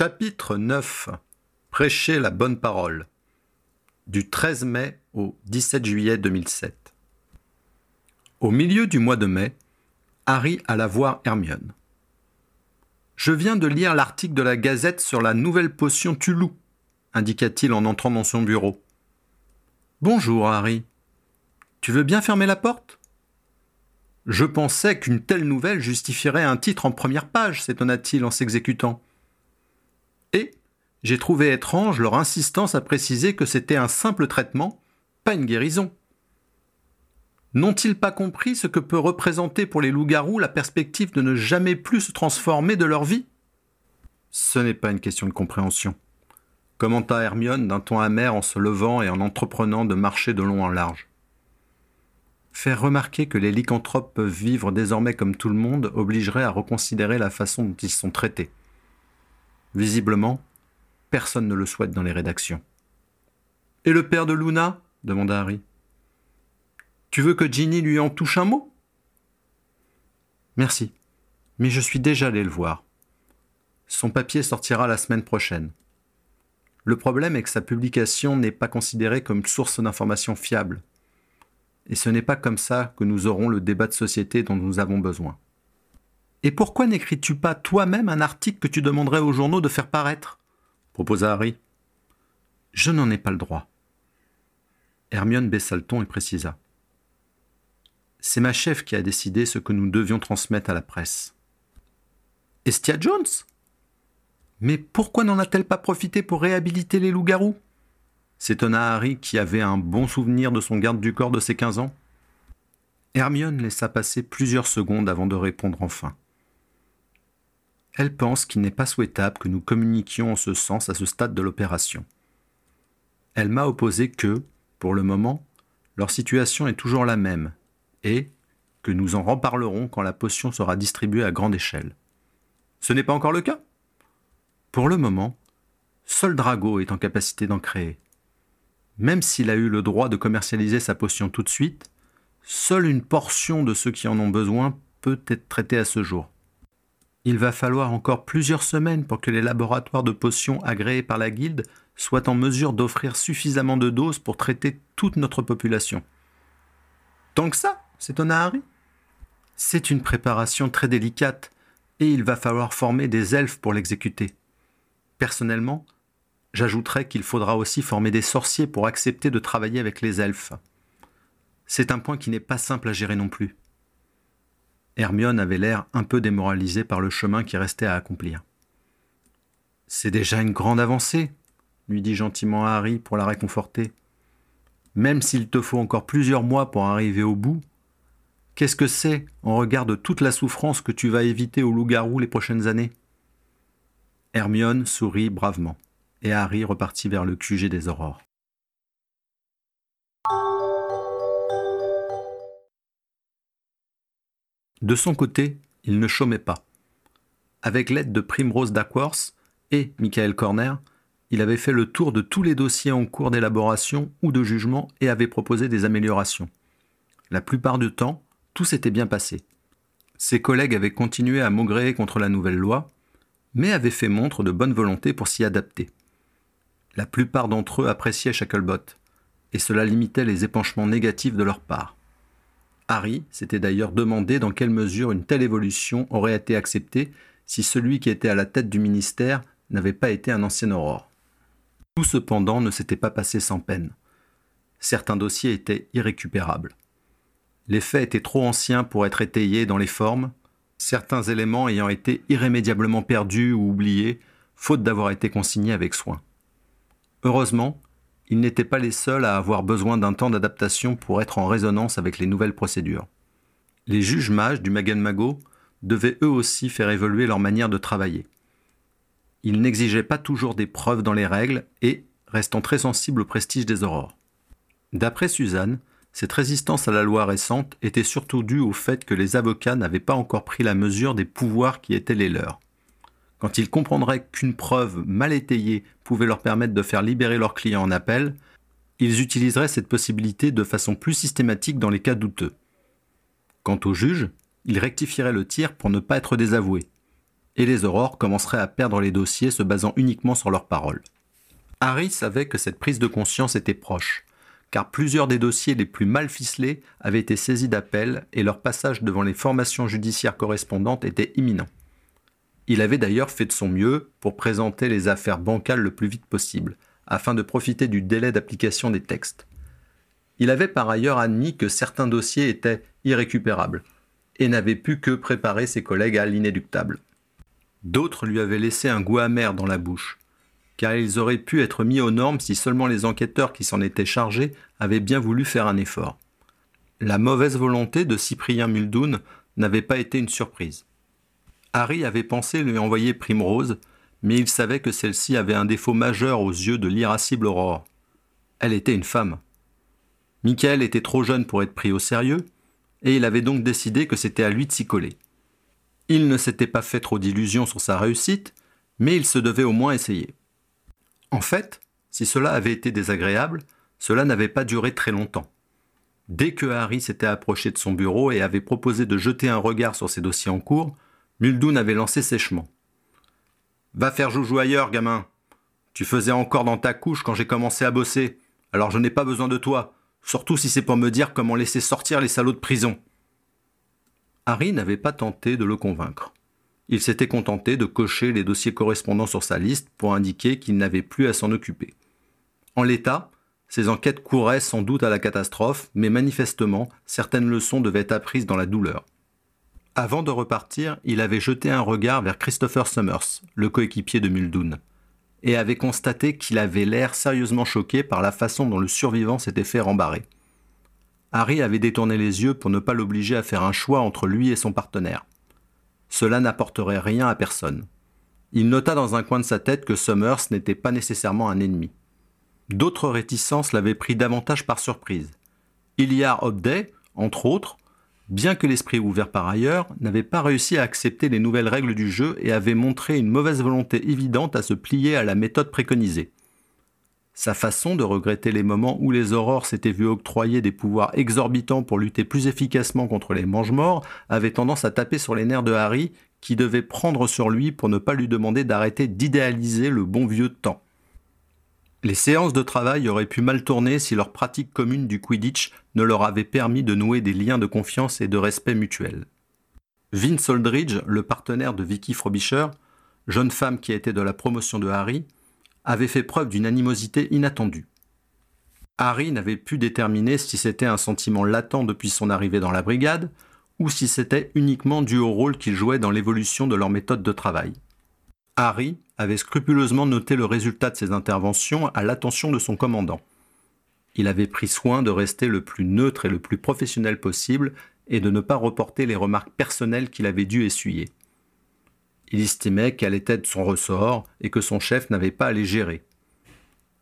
Chapitre 9 Prêcher la bonne parole du 13 mai au 17 juillet 2007 Au milieu du mois de mai, Harry alla voir Hermione. Je viens de lire l'article de la Gazette sur la nouvelle potion Tulou, indiqua-t-il en entrant dans son bureau. Bonjour, Harry. Tu veux bien fermer la porte? Je pensais qu'une telle nouvelle justifierait un titre en première page, s'étonna-t-il en s'exécutant. Et j'ai trouvé étrange leur insistance à préciser que c'était un simple traitement, pas une guérison. N'ont-ils pas compris ce que peut représenter pour les loups-garous la perspective de ne jamais plus se transformer de leur vie? Ce n'est pas une question de compréhension, commenta Hermione d'un ton amer en se levant et en entreprenant de marcher de long en large. Faire remarquer que les lycanthropes peuvent vivre désormais comme tout le monde obligerait à reconsidérer la façon dont ils sont traités. Visiblement, personne ne le souhaite dans les rédactions. Et le père de Luna demanda Harry. Tu veux que Ginny lui en touche un mot? Merci, mais je suis déjà allé le voir. Son papier sortira la semaine prochaine. Le problème est que sa publication n'est pas considérée comme source d'information fiable. Et ce n'est pas comme ça que nous aurons le débat de société dont nous avons besoin. Et pourquoi n'écris-tu pas toi-même un article que tu demanderais aux journaux de faire paraître? Proposa Harry. Je n'en ai pas le droit. Hermione baissa le ton et précisa. C'est ma chef qui a décidé ce que nous devions transmettre à la presse. Estia Jones? Mais pourquoi n'en a-t-elle pas profité pour réhabiliter les loups-garous? S'étonna Harry qui avait un bon souvenir de son garde du corps de ses quinze ans. Hermione laissa passer plusieurs secondes avant de répondre enfin. Elle pense qu'il n'est pas souhaitable que nous communiquions en ce sens à ce stade de l'opération. Elle m'a opposé que, pour le moment, leur situation est toujours la même, et que nous en reparlerons quand la potion sera distribuée à grande échelle. Ce n'est pas encore le cas Pour le moment, seul Drago est en capacité d'en créer. Même s'il a eu le droit de commercialiser sa potion tout de suite, seule une portion de ceux qui en ont besoin peut être traitée à ce jour. Il va falloir encore plusieurs semaines pour que les laboratoires de potions agréés par la Guilde soient en mesure d'offrir suffisamment de doses pour traiter toute notre population. Tant que ça s'étonna Harry. C'est une préparation très délicate, et il va falloir former des elfes pour l'exécuter. Personnellement, j'ajouterais qu'il faudra aussi former des sorciers pour accepter de travailler avec les elfes. C'est un point qui n'est pas simple à gérer non plus. Hermione avait l'air un peu démoralisée par le chemin qui restait à accomplir. C'est déjà une grande avancée, lui dit gentiment Harry pour la réconforter. Même s'il te faut encore plusieurs mois pour arriver au bout, qu'est-ce que c'est en regard de toute la souffrance que tu vas éviter au loup-garou les prochaines années? Hermione sourit bravement, et Harry repartit vers le QG des aurores. De son côté, il ne chômait pas. Avec l'aide de Primrose Dackworth et Michael Corner, il avait fait le tour de tous les dossiers en cours d'élaboration ou de jugement et avait proposé des améliorations. La plupart du temps, tout s'était bien passé. Ses collègues avaient continué à maugréer contre la nouvelle loi, mais avaient fait montre de bonne volonté pour s'y adapter. La plupart d'entre eux appréciaient Shacklebot, et cela limitait les épanchements négatifs de leur part. Harry s'était d'ailleurs demandé dans quelle mesure une telle évolution aurait été acceptée si celui qui était à la tête du ministère n'avait pas été un ancien aurore. Tout cependant ne s'était pas passé sans peine. Certains dossiers étaient irrécupérables. Les faits étaient trop anciens pour être étayés dans les formes, certains éléments ayant été irrémédiablement perdus ou oubliés, faute d'avoir été consignés avec soin. Heureusement, ils n'étaient pas les seuls à avoir besoin d'un temps d'adaptation pour être en résonance avec les nouvelles procédures. Les juges mages du Mago devaient eux aussi faire évoluer leur manière de travailler. Ils n'exigeaient pas toujours des preuves dans les règles et, restant très sensibles au prestige des aurores. D'après Suzanne, cette résistance à la loi récente était surtout due au fait que les avocats n'avaient pas encore pris la mesure des pouvoirs qui étaient les leurs. Quand ils comprendraient qu'une preuve mal étayée pouvait leur permettre de faire libérer leurs clients en appel, ils utiliseraient cette possibilité de façon plus systématique dans les cas douteux. Quant au juge, il rectifierait le tir pour ne pas être désavoué. et les aurores commenceraient à perdre les dossiers se basant uniquement sur leurs paroles. Harry savait que cette prise de conscience était proche, car plusieurs des dossiers les plus mal ficelés avaient été saisis d'appel et leur passage devant les formations judiciaires correspondantes était imminent. Il avait d'ailleurs fait de son mieux pour présenter les affaires bancales le plus vite possible, afin de profiter du délai d'application des textes. Il avait par ailleurs admis que certains dossiers étaient irrécupérables, et n'avait pu que préparer ses collègues à l'inéluctable. D'autres lui avaient laissé un goût amer dans la bouche, car ils auraient pu être mis aux normes si seulement les enquêteurs qui s'en étaient chargés avaient bien voulu faire un effort. La mauvaise volonté de Cyprien Muldoon n'avait pas été une surprise. Harry avait pensé lui envoyer Primrose, mais il savait que celle-ci avait un défaut majeur aux yeux de l'irascible Aurore. Elle était une femme. Michael était trop jeune pour être pris au sérieux, et il avait donc décidé que c'était à lui de s'y coller. Il ne s'était pas fait trop d'illusions sur sa réussite, mais il se devait au moins essayer. En fait, si cela avait été désagréable, cela n'avait pas duré très longtemps. Dès que Harry s'était approché de son bureau et avait proposé de jeter un regard sur ses dossiers en cours, Muldoon avait lancé sèchement. Va faire joujou ailleurs, gamin. Tu faisais encore dans ta couche quand j'ai commencé à bosser, alors je n'ai pas besoin de toi, surtout si c'est pour me dire comment laisser sortir les salauds de prison. Harry n'avait pas tenté de le convaincre. Il s'était contenté de cocher les dossiers correspondants sur sa liste pour indiquer qu'il n'avait plus à s'en occuper. En l'état, ses enquêtes couraient sans doute à la catastrophe, mais manifestement, certaines leçons devaient être apprises dans la douleur. Avant de repartir, il avait jeté un regard vers Christopher Summers, le coéquipier de Muldoon, et avait constaté qu'il avait l'air sérieusement choqué par la façon dont le survivant s'était fait rembarrer. Harry avait détourné les yeux pour ne pas l'obliger à faire un choix entre lui et son partenaire. Cela n'apporterait rien à personne. Il nota dans un coin de sa tête que Summers n'était pas nécessairement un ennemi. D'autres réticences l'avaient pris davantage par surprise. Iliar Hobday, entre autres, bien que l'esprit ouvert par ailleurs, n'avait pas réussi à accepter les nouvelles règles du jeu et avait montré une mauvaise volonté évidente à se plier à la méthode préconisée. Sa façon de regretter les moments où les aurores s'étaient vues octroyer des pouvoirs exorbitants pour lutter plus efficacement contre les mange-morts avait tendance à taper sur les nerfs de Harry, qui devait prendre sur lui pour ne pas lui demander d'arrêter d'idéaliser le bon vieux temps. Les séances de travail auraient pu mal tourner si leur pratique commune du Quidditch ne leur avait permis de nouer des liens de confiance et de respect mutuel. Vince Aldridge, le partenaire de Vicky Frobisher, jeune femme qui était de la promotion de Harry, avait fait preuve d'une animosité inattendue. Harry n'avait pu déterminer si c'était un sentiment latent depuis son arrivée dans la brigade, ou si c'était uniquement dû au rôle qu'il jouait dans l'évolution de leur méthode de travail. Harry avait scrupuleusement noté le résultat de ses interventions à l'attention de son commandant. Il avait pris soin de rester le plus neutre et le plus professionnel possible et de ne pas reporter les remarques personnelles qu'il avait dû essuyer. Il estimait qu'elle était de son ressort et que son chef n'avait pas à les gérer.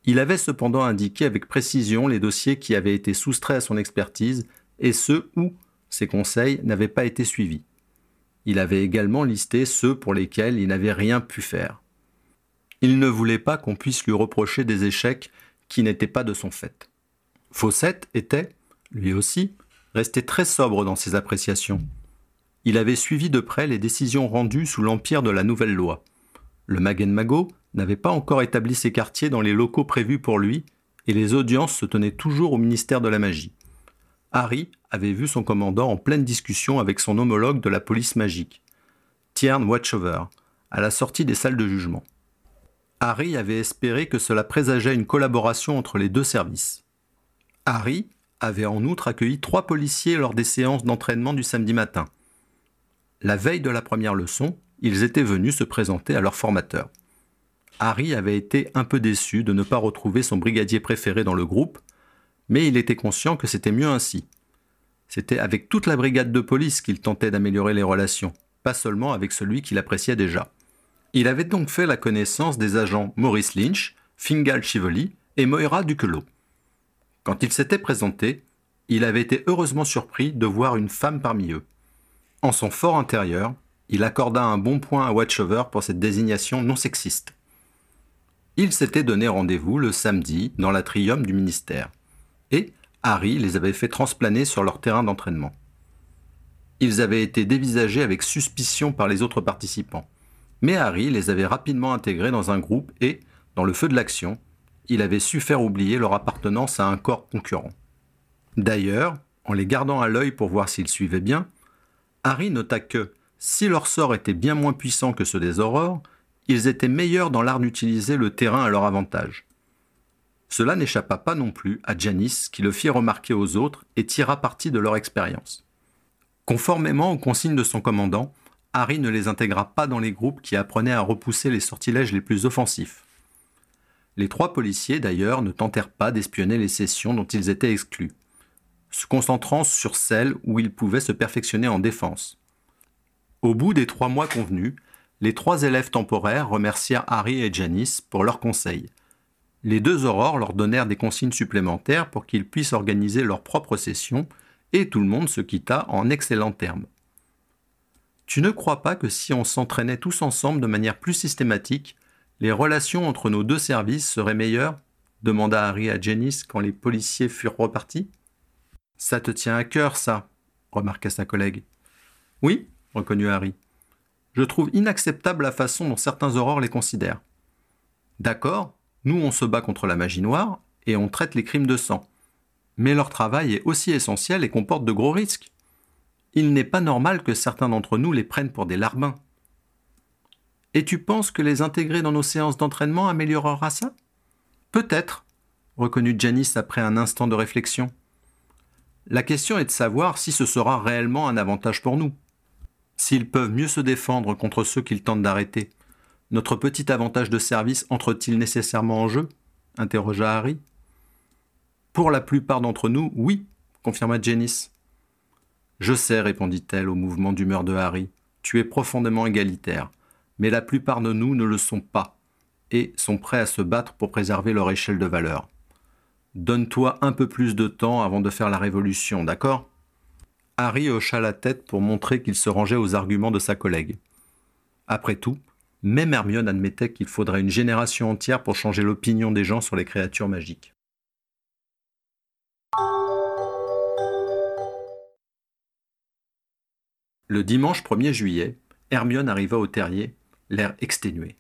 Il avait cependant indiqué avec précision les dossiers qui avaient été soustraits à son expertise et ceux où ses conseils n'avaient pas été suivis. Il avait également listé ceux pour lesquels il n'avait rien pu faire. Il ne voulait pas qu'on puisse lui reprocher des échecs qui n'étaient pas de son fait. Fawcett était, lui aussi, resté très sobre dans ses appréciations il avait suivi de près les décisions rendues sous l'empire de la nouvelle loi. Le Magen Mago n'avait pas encore établi ses quartiers dans les locaux prévus pour lui, et les audiences se tenaient toujours au ministère de la Magie. Harry avait vu son commandant en pleine discussion avec son homologue de la police magique, Tiern Watchover, à la sortie des salles de jugement. Harry avait espéré que cela présageait une collaboration entre les deux services. Harry avait en outre accueilli trois policiers lors des séances d'entraînement du samedi matin. La veille de la première leçon, ils étaient venus se présenter à leur formateur. Harry avait été un peu déçu de ne pas retrouver son brigadier préféré dans le groupe, mais il était conscient que c'était mieux ainsi. C'était avec toute la brigade de police qu'il tentait d'améliorer les relations, pas seulement avec celui qu'il appréciait déjà. Il avait donc fait la connaissance des agents Maurice Lynch, Fingal Chivoli et Moira Duquelot. Quand il s'était présenté, il avait été heureusement surpris de voir une femme parmi eux. En son fort intérieur, il accorda un bon point à Watchover pour cette désignation non sexiste. Il s'était donné rendez-vous le samedi dans l'atrium du ministère, Harry les avait fait transplaner sur leur terrain d'entraînement. Ils avaient été dévisagés avec suspicion par les autres participants, Mais Harry les avait rapidement intégrés dans un groupe et, dans le feu de l'action, il avait su faire oublier leur appartenance à un corps concurrent. D'ailleurs, en les gardant à l'œil pour voir s'ils suivaient bien, Harry nota que, si leur sort était bien moins puissant que ceux des aurores, ils étaient meilleurs dans l'art d'utiliser le terrain à leur avantage. Cela n'échappa pas non plus à Janice qui le fit remarquer aux autres et tira parti de leur expérience. Conformément aux consignes de son commandant, Harry ne les intégra pas dans les groupes qui apprenaient à repousser les sortilèges les plus offensifs. Les trois policiers, d'ailleurs, ne tentèrent pas d'espionner les sessions dont ils étaient exclus, se concentrant sur celles où ils pouvaient se perfectionner en défense. Au bout des trois mois convenus, les trois élèves temporaires remercièrent Harry et Janice pour leurs conseils. Les deux aurores leur donnèrent des consignes supplémentaires pour qu'ils puissent organiser leur propre session, et tout le monde se quitta en excellents termes. Tu ne crois pas que si on s'entraînait tous ensemble de manière plus systématique, les relations entre nos deux services seraient meilleures? demanda Harry à Janice quand les policiers furent repartis. Ça te tient à cœur, ça, remarqua sa collègue. Oui, reconnut Harry. Je trouve inacceptable la façon dont certains aurores les considèrent. D'accord, nous on se bat contre la magie noire et on traite les crimes de sang. Mais leur travail est aussi essentiel et comporte de gros risques. Il n'est pas normal que certains d'entre nous les prennent pour des larbins. Et tu penses que les intégrer dans nos séances d'entraînement améliorera ça? Peut-être, reconnut Janice après un instant de réflexion. La question est de savoir si ce sera réellement un avantage pour nous. S'ils peuvent mieux se défendre contre ceux qu'ils tentent d'arrêter, notre petit avantage de service entre-t-il nécessairement en jeu? interrogea Harry. Pour la plupart d'entre nous, oui, confirma Janice. Je sais, répondit-elle au mouvement d'humeur de Harry. Tu es profondément égalitaire, mais la plupart de nous ne le sont pas, et sont prêts à se battre pour préserver leur échelle de valeur. Donne-toi un peu plus de temps avant de faire la révolution, d'accord? Harry hocha la tête pour montrer qu'il se rangeait aux arguments de sa collègue. Après tout, même Hermione admettait qu'il faudrait une génération entière pour changer l'opinion des gens sur les créatures magiques. Le dimanche 1er juillet, Hermione arriva au terrier, l'air exténué.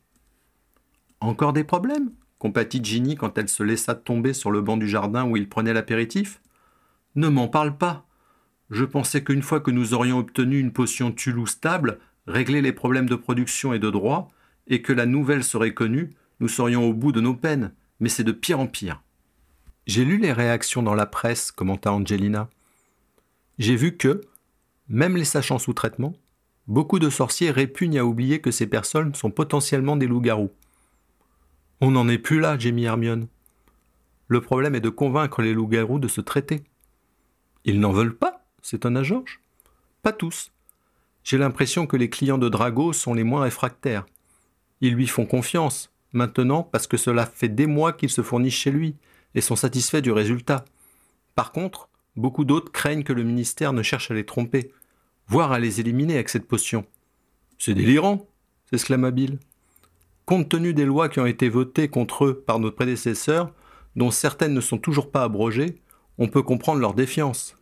Encore des problèmes? Compatit Ginny quand elle se laissa tomber sur le banc du jardin où il prenait l'apéritif? Ne m'en parle pas. Je pensais qu'une fois que nous aurions obtenu une potion Tulou stable, réglé les problèmes de production et de droit, et que la nouvelle serait connue, nous serions au bout de nos peines, mais c'est de pire en pire. J'ai lu les réactions dans la presse, commenta Angelina. J'ai vu que, même les sachant sous traitement, beaucoup de sorciers répugnent à oublier que ces personnes sont potentiellement des loups-garous. On n'en est plus là, gémit Hermione. Le problème est de convaincre les loups-garous de se traiter. Ils n'en veulent pas s'étonna Georges. Pas tous. J'ai l'impression que les clients de Drago sont les moins réfractaires. Ils lui font confiance, maintenant parce que cela fait des mois qu'ils se fournissent chez lui et sont satisfaits du résultat. Par contre, beaucoup d'autres craignent que le ministère ne cherche à les tromper, voire à les éliminer avec cette potion. C'est délirant, s'exclama Bill. Compte tenu des lois qui ont été votées contre eux par nos prédécesseurs, dont certaines ne sont toujours pas abrogées, on peut comprendre leur défiance.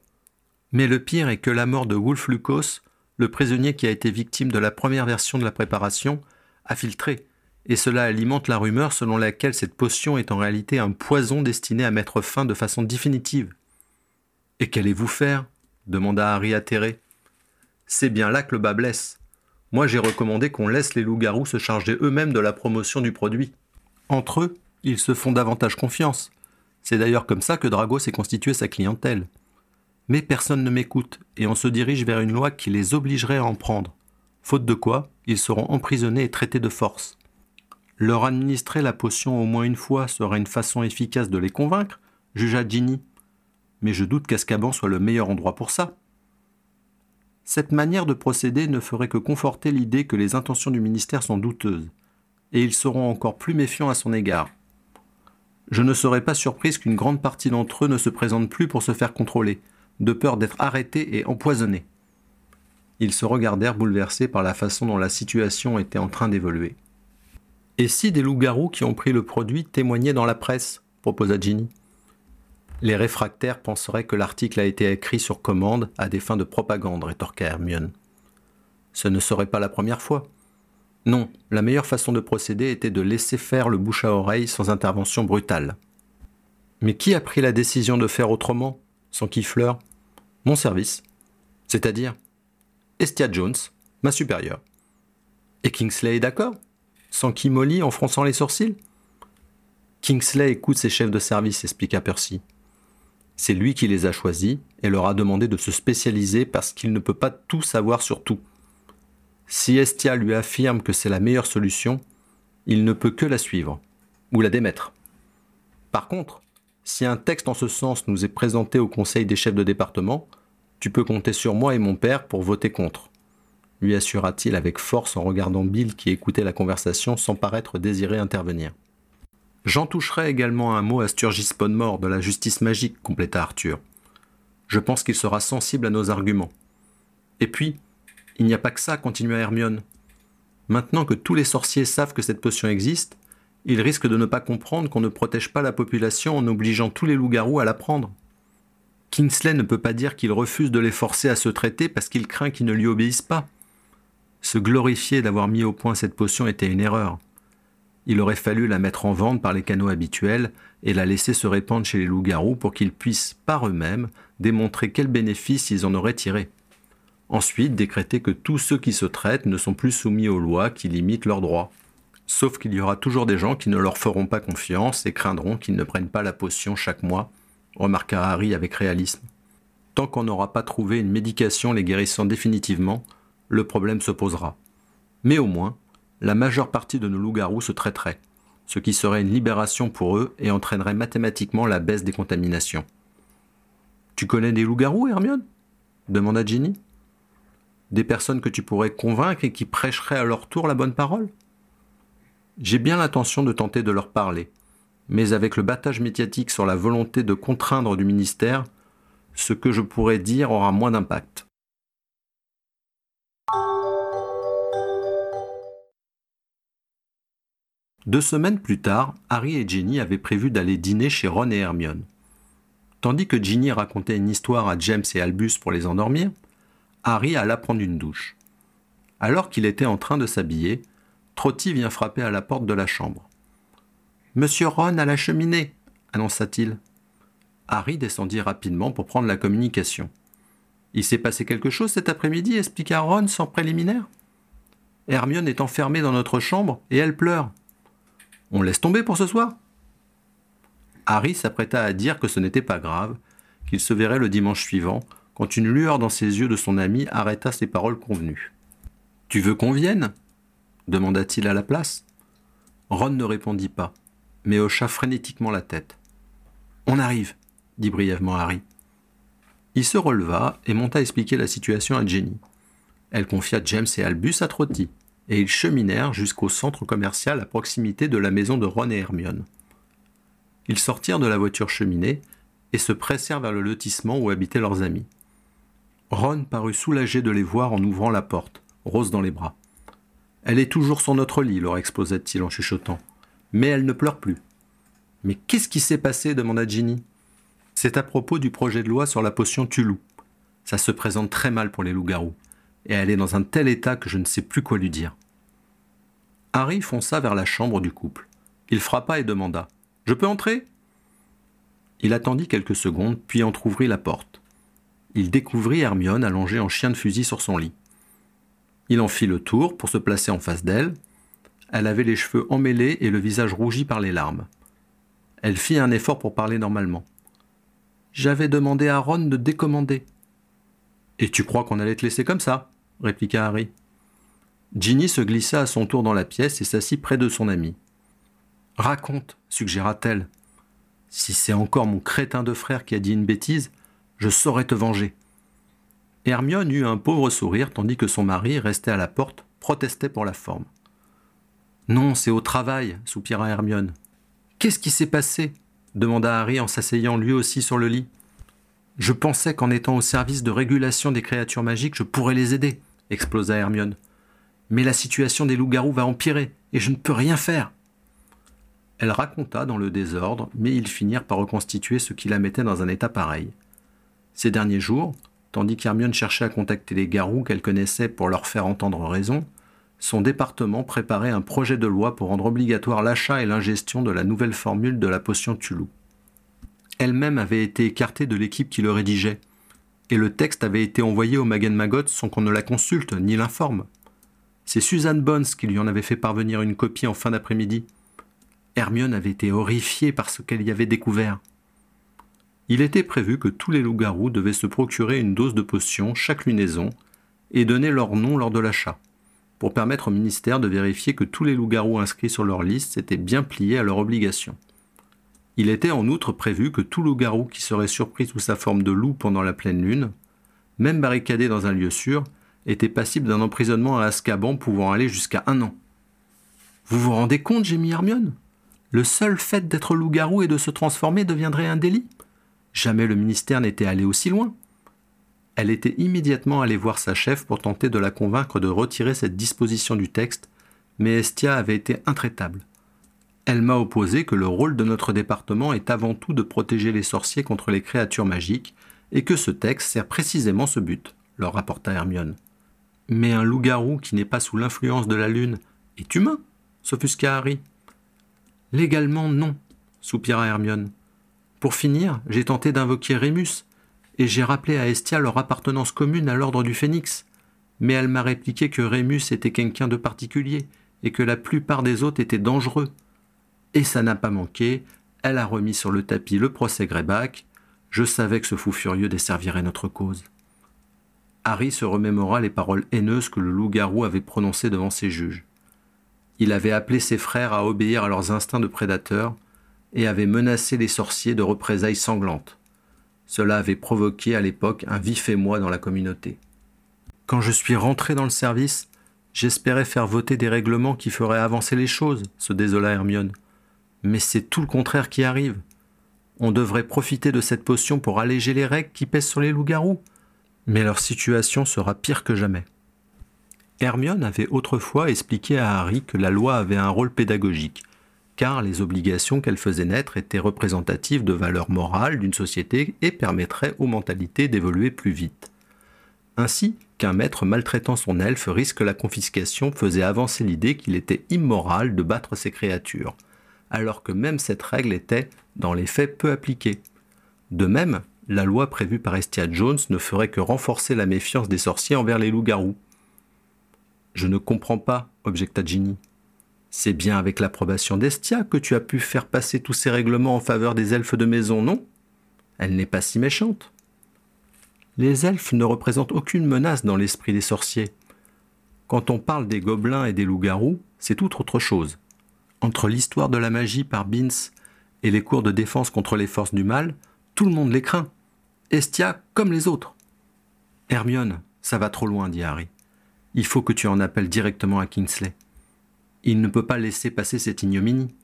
Mais le pire est que la mort de Wolf Lucas, le prisonnier qui a été victime de la première version de la préparation, a filtré, et cela alimente la rumeur selon laquelle cette potion est en réalité un poison destiné à mettre fin de façon définitive. Et qu'allez-vous faire? demanda Harry atterré. C'est bien là que le bas blesse. Moi j'ai recommandé qu'on laisse les loups-garous se charger eux-mêmes de la promotion du produit. Entre eux, ils se font davantage confiance. C'est d'ailleurs comme ça que Drago s'est constitué sa clientèle. Mais personne ne m'écoute, et on se dirige vers une loi qui les obligerait à en prendre, faute de quoi ils seront emprisonnés et traités de force. Leur administrer la potion au moins une fois sera une façon efficace de les convaincre, jugea Ginny. Mais je doute qu'Azkaban soit le meilleur endroit pour ça. Cette manière de procéder ne ferait que conforter l'idée que les intentions du ministère sont douteuses, et ils seront encore plus méfiants à son égard. Je ne serais pas surprise qu'une grande partie d'entre eux ne se présentent plus pour se faire contrôler, de peur d'être arrêtés et empoisonnés. Ils se regardèrent bouleversés par la façon dont la situation était en train d'évoluer. Et si des loups-garous qui ont pris le produit témoignaient dans la presse proposa Ginny. Les réfractaires penseraient que l'article a été écrit sur commande à des fins de propagande, rétorqua Hermione. Ce ne serait pas la première fois. Non, la meilleure façon de procéder était de laisser faire le bouche à oreille sans intervention brutale. Mais qui a pris la décision de faire autrement, sans qui fleure Mon service. C'est-à-dire Estia Jones, ma supérieure. Et Kingsley est d'accord? Sans qui Molly en fronçant les sourcils? Kingsley écoute ses chefs de service, expliqua Percy. C'est lui qui les a choisis et leur a demandé de se spécialiser parce qu'il ne peut pas tout savoir sur tout. Si Estia lui affirme que c'est la meilleure solution, il ne peut que la suivre, ou la démettre. Par contre, si un texte en ce sens nous est présenté au Conseil des chefs de département, tu peux compter sur moi et mon père pour voter contre, lui assura-t-il avec force en regardant Bill qui écoutait la conversation sans paraître désirer intervenir. J'en toucherai également un mot à Sturgis Podmore de la justice magique, compléta Arthur. Je pense qu'il sera sensible à nos arguments. Et puis, il n'y a pas que ça, continua Hermione. Maintenant que tous les sorciers savent que cette potion existe, ils risquent de ne pas comprendre qu'on ne protège pas la population en obligeant tous les loups-garous à la prendre. Kingsley ne peut pas dire qu'il refuse de les forcer à se traiter parce qu'il craint qu'ils ne lui obéissent pas. Se glorifier d'avoir mis au point cette potion était une erreur il aurait fallu la mettre en vente par les canaux habituels et la laisser se répandre chez les loups-garous pour qu'ils puissent, par eux-mêmes, démontrer quels bénéfices ils en auraient tiré. Ensuite, décréter que tous ceux qui se traitent ne sont plus soumis aux lois qui limitent leurs droits. Sauf qu'il y aura toujours des gens qui ne leur feront pas confiance et craindront qu'ils ne prennent pas la potion chaque mois, remarqua Harry avec réalisme. Tant qu'on n'aura pas trouvé une médication les guérissant définitivement, le problème se posera. Mais au moins, la majeure partie de nos loups-garous se traiteraient, ce qui serait une libération pour eux et entraînerait mathématiquement la baisse des contaminations. Tu connais des loups-garous, Hermione? demanda Ginny. Des personnes que tu pourrais convaincre et qui prêcheraient à leur tour la bonne parole? J'ai bien l'intention de tenter de leur parler, mais avec le battage médiatique sur la volonté de contraindre du ministère, ce que je pourrais dire aura moins d'impact. Deux semaines plus tard, Harry et Ginny avaient prévu d'aller dîner chez Ron et Hermione. Tandis que Ginny racontait une histoire à James et Albus pour les endormir, Harry alla prendre une douche. Alors qu'il était en train de s'habiller, Trotty vient frapper à la porte de la chambre. Monsieur Ron à la cheminée, annonça-t-il. Harry descendit rapidement pour prendre la communication. Il s'est passé quelque chose cet après-midi, expliqua Ron sans préliminaire. Hermione est enfermée dans notre chambre et elle pleure. On laisse tomber pour ce soir Harry s'apprêta à dire que ce n'était pas grave, qu'il se verrait le dimanche suivant, quand une lueur dans ses yeux de son ami arrêta ses paroles convenues. Tu veux qu'on vienne? demanda-t-il à la place. Ron ne répondit pas, mais hocha frénétiquement la tête. On arrive, dit brièvement Harry. Il se releva et monta expliquer la situation à Jenny. Elle confia James et Albus à Trotty et ils cheminèrent jusqu'au centre commercial à proximité de la maison de Ron et Hermione. Ils sortirent de la voiture cheminée et se pressèrent vers le lotissement où habitaient leurs amis. Ron parut soulagé de les voir en ouvrant la porte, Rose dans les bras. Elle est toujours sur notre lit, leur exposa-t-il en chuchotant. Mais elle ne pleure plus. Mais qu'est-ce qui s'est passé demanda Ginny. C'est à propos du projet de loi sur la potion Tulou. Ça se présente très mal pour les loups-garous et elle est dans un tel état que je ne sais plus quoi lui dire. Harry fonça vers la chambre du couple. Il frappa et demanda Je peux entrer? Il attendit quelques secondes, puis entr'ouvrit la porte. Il découvrit Hermione allongée en chien de fusil sur son lit. Il en fit le tour pour se placer en face d'elle. Elle avait les cheveux emmêlés et le visage rougi par les larmes. Elle fit un effort pour parler normalement. J'avais demandé à Ron de décommander. Et tu crois qu'on allait te laisser comme ça? répliqua Harry. Ginny se glissa à son tour dans la pièce et s'assit près de son ami. Raconte, suggéra-t-elle. Si c'est encore mon crétin de frère qui a dit une bêtise, je saurais te venger. Hermione eut un pauvre sourire tandis que son mari, resté à la porte, protestait pour la forme. Non, c'est au travail, soupira Hermione. Qu'est-ce qui s'est passé demanda Harry en s'asseyant lui aussi sur le lit. Je pensais qu'en étant au service de régulation des créatures magiques, je pourrais les aider explosa Hermione. Mais la situation des loups-garous va empirer, et je ne peux rien faire. Elle raconta dans le désordre, mais ils finirent par reconstituer ce qui la mettait dans un état pareil. Ces derniers jours, tandis qu'Hermione cherchait à contacter les garous qu'elle connaissait pour leur faire entendre raison, son département préparait un projet de loi pour rendre obligatoire l'achat et l'ingestion de la nouvelle formule de la potion Tulu. Elle-même avait été écartée de l'équipe qui le rédigeait, et le texte avait été envoyé au Magen Magot sans qu'on ne la consulte ni l'informe. C'est Suzanne Bones qui lui en avait fait parvenir une copie en fin d'après-midi. Hermione avait été horrifiée par ce qu'elle y avait découvert. Il était prévu que tous les loups-garous devaient se procurer une dose de potion chaque lunaison et donner leur nom lors de l'achat, pour permettre au ministère de vérifier que tous les loups-garous inscrits sur leur liste s'étaient bien pliés à leur obligation. Il était en outre prévu que tout loup-garou qui serait surpris sous sa forme de loup pendant la pleine lune, même barricadé dans un lieu sûr, était passible d'un emprisonnement à Azkaban pouvant aller jusqu'à un an. Vous vous rendez compte, gémit Hermione Le seul fait d'être loup-garou et de se transformer deviendrait un délit? Jamais le ministère n'était allé aussi loin. Elle était immédiatement allée voir sa chef pour tenter de la convaincre de retirer cette disposition du texte, mais Estia avait été intraitable. Elle m'a opposé que le rôle de notre département est avant tout de protéger les sorciers contre les créatures magiques, et que ce texte sert précisément ce but, leur rapporta Hermione. Mais un loup-garou qui n'est pas sous l'influence de la lune est humain, s'offusqua Harry. Légalement, non, soupira Hermione. Pour finir, j'ai tenté d'invoquer Rémus, et j'ai rappelé à Estia leur appartenance commune à l'ordre du Phénix. Mais elle m'a répliqué que Rémus était quelqu'un de particulier, et que la plupart des autres étaient dangereux. Et ça n'a pas manqué, elle a remis sur le tapis le procès Greyback. Je savais que ce fou furieux desservirait notre cause. Harry se remémora les paroles haineuses que le loup-garou avait prononcées devant ses juges. Il avait appelé ses frères à obéir à leurs instincts de prédateurs, et avait menacé les sorciers de représailles sanglantes. Cela avait provoqué à l'époque un vif émoi dans la communauté. Quand je suis rentré dans le service, j'espérais faire voter des règlements qui feraient avancer les choses, se désola Hermione. Mais c'est tout le contraire qui arrive. On devrait profiter de cette potion pour alléger les règles qui pèsent sur les loups-garous. Mais leur situation sera pire que jamais. Hermione avait autrefois expliqué à Harry que la loi avait un rôle pédagogique, car les obligations qu'elle faisait naître étaient représentatives de valeurs morales d'une société et permettraient aux mentalités d'évoluer plus vite. Ainsi qu'un maître maltraitant son elfe risque la confiscation faisait avancer l'idée qu'il était immoral de battre ses créatures, alors que même cette règle était, dans les faits, peu appliquée. De même, la loi prévue par Estia Jones ne ferait que renforcer la méfiance des sorciers envers les loups-garous. Je ne comprends pas, objecta Ginny. C'est bien avec l'approbation d'Estia que tu as pu faire passer tous ces règlements en faveur des elfes de maison, non? Elle n'est pas si méchante. Les elfes ne représentent aucune menace dans l'esprit des sorciers. Quand on parle des gobelins et des loups-garous, c'est tout autre chose. Entre l'histoire de la magie par Bins et les cours de défense contre les forces du mal, tout le monde les craint. Estia comme les autres. Hermione, ça va trop loin, dit Harry. Il faut que tu en appelles directement à Kingsley. Il ne peut pas laisser passer cette ignominie.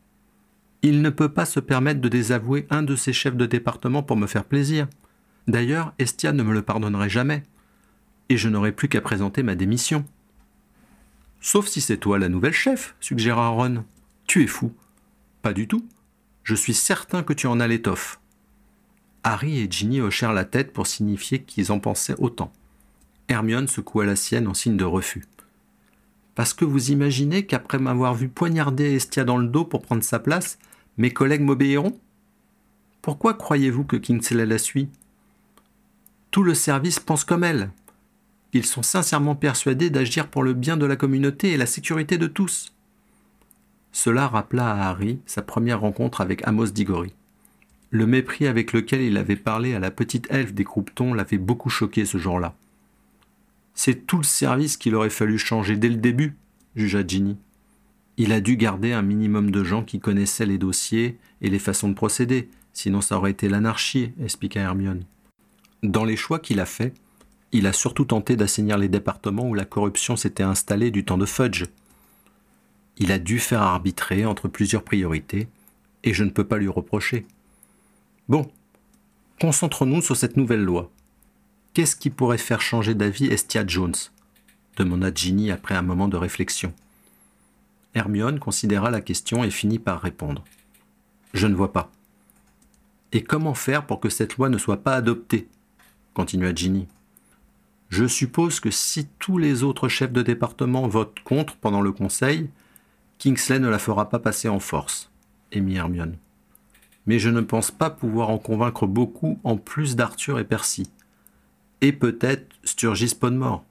Il ne peut pas se permettre de désavouer un de ses chefs de département pour me faire plaisir. D'ailleurs, Estia ne me le pardonnerait jamais. Et je n'aurai plus qu'à présenter ma démission. Sauf si c'est toi la nouvelle chef, suggéra Ron. Tu es fou. Pas du tout. Je suis certain que tu en as l'étoffe. Harry et Ginny hochèrent la tête pour signifier qu'ils en pensaient autant. Hermione secoua la sienne en signe de refus. Parce que vous imaginez qu'après m'avoir vu poignarder Estia dans le dos pour prendre sa place, mes collègues m'obéiront? Pourquoi croyez-vous que Kingsley la suit? Tout le service pense comme elle. Ils sont sincèrement persuadés d'agir pour le bien de la communauté et la sécurité de tous. Cela rappela à Harry sa première rencontre avec Amos Diggory. Le mépris avec lequel il avait parlé à la petite elfe des Croupetons l'avait beaucoup choqué ce jour-là. C'est tout le service qu'il aurait fallu changer dès le début, jugea Ginny. Il a dû garder un minimum de gens qui connaissaient les dossiers et les façons de procéder, sinon ça aurait été l'anarchie, expliqua Hermione. Dans les choix qu'il a faits, il a surtout tenté d'assainir les départements où la corruption s'était installée du temps de Fudge. Il a dû faire arbitrer entre plusieurs priorités, et je ne peux pas lui reprocher. Bon, concentrons-nous sur cette nouvelle loi. Qu'est-ce qui pourrait faire changer d'avis Estia Jones demanda Ginny après un moment de réflexion. Hermione considéra la question et finit par répondre. Je ne vois pas. Et comment faire pour que cette loi ne soit pas adoptée continua Ginny. Je suppose que si tous les autres chefs de département votent contre pendant le conseil, Kingsley ne la fera pas passer en force, émit Hermione. Mais je ne pense pas pouvoir en convaincre beaucoup en plus d'Arthur et Percy. Et peut-être Sturgis Podmore.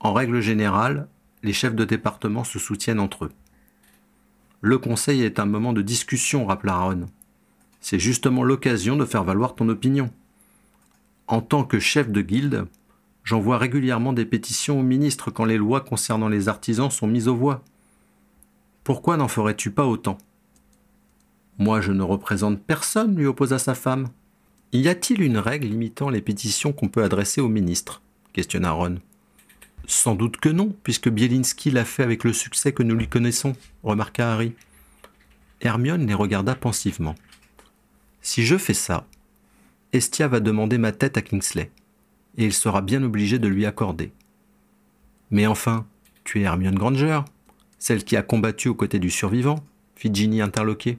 En règle générale, les chefs de département se soutiennent entre eux. Le conseil est un moment de discussion, rappela Ron. C'est justement l'occasion de faire valoir ton opinion. En tant que chef de guilde, J'envoie régulièrement des pétitions au ministre quand les lois concernant les artisans sont mises aux voix. Pourquoi n'en ferais-tu pas autant? Moi, je ne représente personne, lui opposa sa femme. Y a-t-il une règle limitant les pétitions qu'on peut adresser au ministre? Questionna Ron. Sans doute que non, puisque Bielinski l'a fait avec le succès que nous lui connaissons, remarqua Harry. Hermione les regarda pensivement. Si je fais ça, Estia va demander ma tête à Kingsley et il sera bien obligé de lui accorder. Mais enfin, tu es Hermione Granger, celle qui a combattu aux côtés du survivant, fit Ginny interloquée.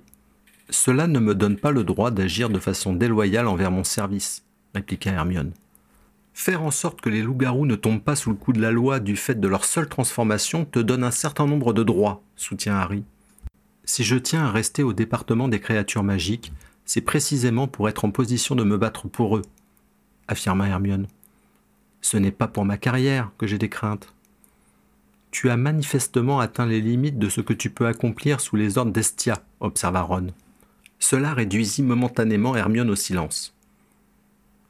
Cela ne me donne pas le droit d'agir de façon déloyale envers mon service, répliqua Hermione. Faire en sorte que les loups-garous ne tombent pas sous le coup de la loi du fait de leur seule transformation te donne un certain nombre de droits, soutient Harry. Si je tiens à rester au département des créatures magiques, c'est précisément pour être en position de me battre pour eux, affirma Hermione. Ce n'est pas pour ma carrière que j'ai des craintes. Tu as manifestement atteint les limites de ce que tu peux accomplir sous les ordres d'Estia, observa Ron. Cela réduisit momentanément Hermione au silence.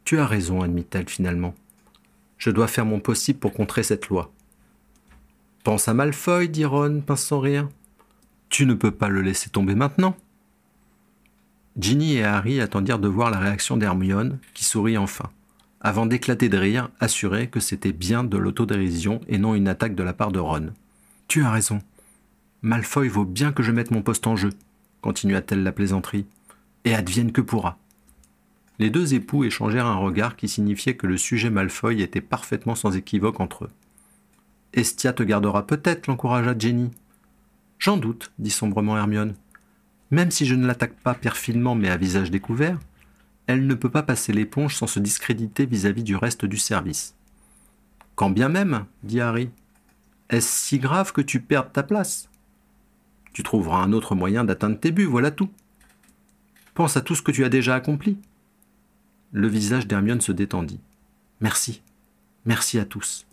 Tu as raison, admit-elle finalement. Je dois faire mon possible pour contrer cette loi. Pense à Malfoy, dit Ron, pince sans rire. Tu ne peux pas le laisser tomber maintenant. Ginny et Harry attendirent de voir la réaction d'Hermione, qui sourit enfin avant d'éclater de rire, assuré que c'était bien de l'autodérision et non une attaque de la part de Ron. Tu as raison. Malfoy vaut bien que je mette mon poste en jeu, continua-t-elle la plaisanterie, et advienne que pourra. Les deux époux échangèrent un regard qui signifiait que le sujet Malfoy était parfaitement sans équivoque entre eux. Estia te gardera peut-être, l'encouragea Jenny. J'en doute, dit sombrement Hermione. Même si je ne l'attaque pas perfidement mais à visage découvert, elle ne peut pas passer l'éponge sans se discréditer vis-à-vis du reste du service. Quand bien même, dit Harry, est-ce si grave que tu perdes ta place? Tu trouveras un autre moyen d'atteindre tes buts, voilà tout. Pense à tout ce que tu as déjà accompli. Le visage d'Hermione se détendit. Merci. Merci à tous.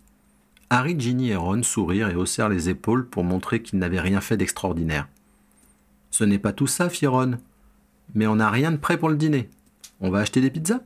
Harry, Ginny et Ron sourirent et haussèrent les épaules pour montrer qu'ils n'avaient rien fait d'extraordinaire. Ce n'est pas tout ça, fit Ron. Mais on n'a rien de prêt pour le dîner. On va acheter des pizzas?